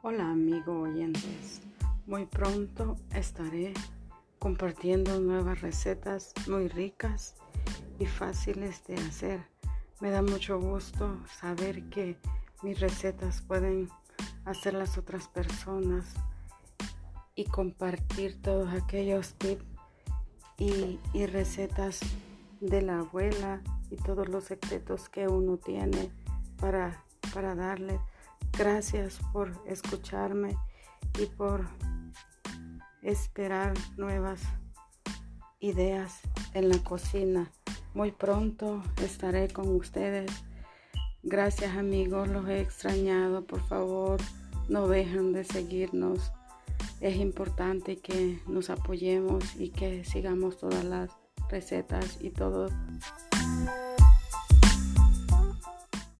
Hola amigo oyentes, muy pronto estaré compartiendo nuevas recetas muy ricas y fáciles de hacer. Me da mucho gusto saber que mis recetas pueden hacer las otras personas y compartir todos aquellos tips y, recetas de la abuela y todos los secretos que uno tiene para, para darle Gracias por escucharme y por esperar nuevas ideas en la cocina. Muy pronto estaré con ustedes. Gracias amigos, los he extrañado. Por favor, no dejen de seguirnos. Es importante que nos apoyemos y que sigamos todas las recetas y todo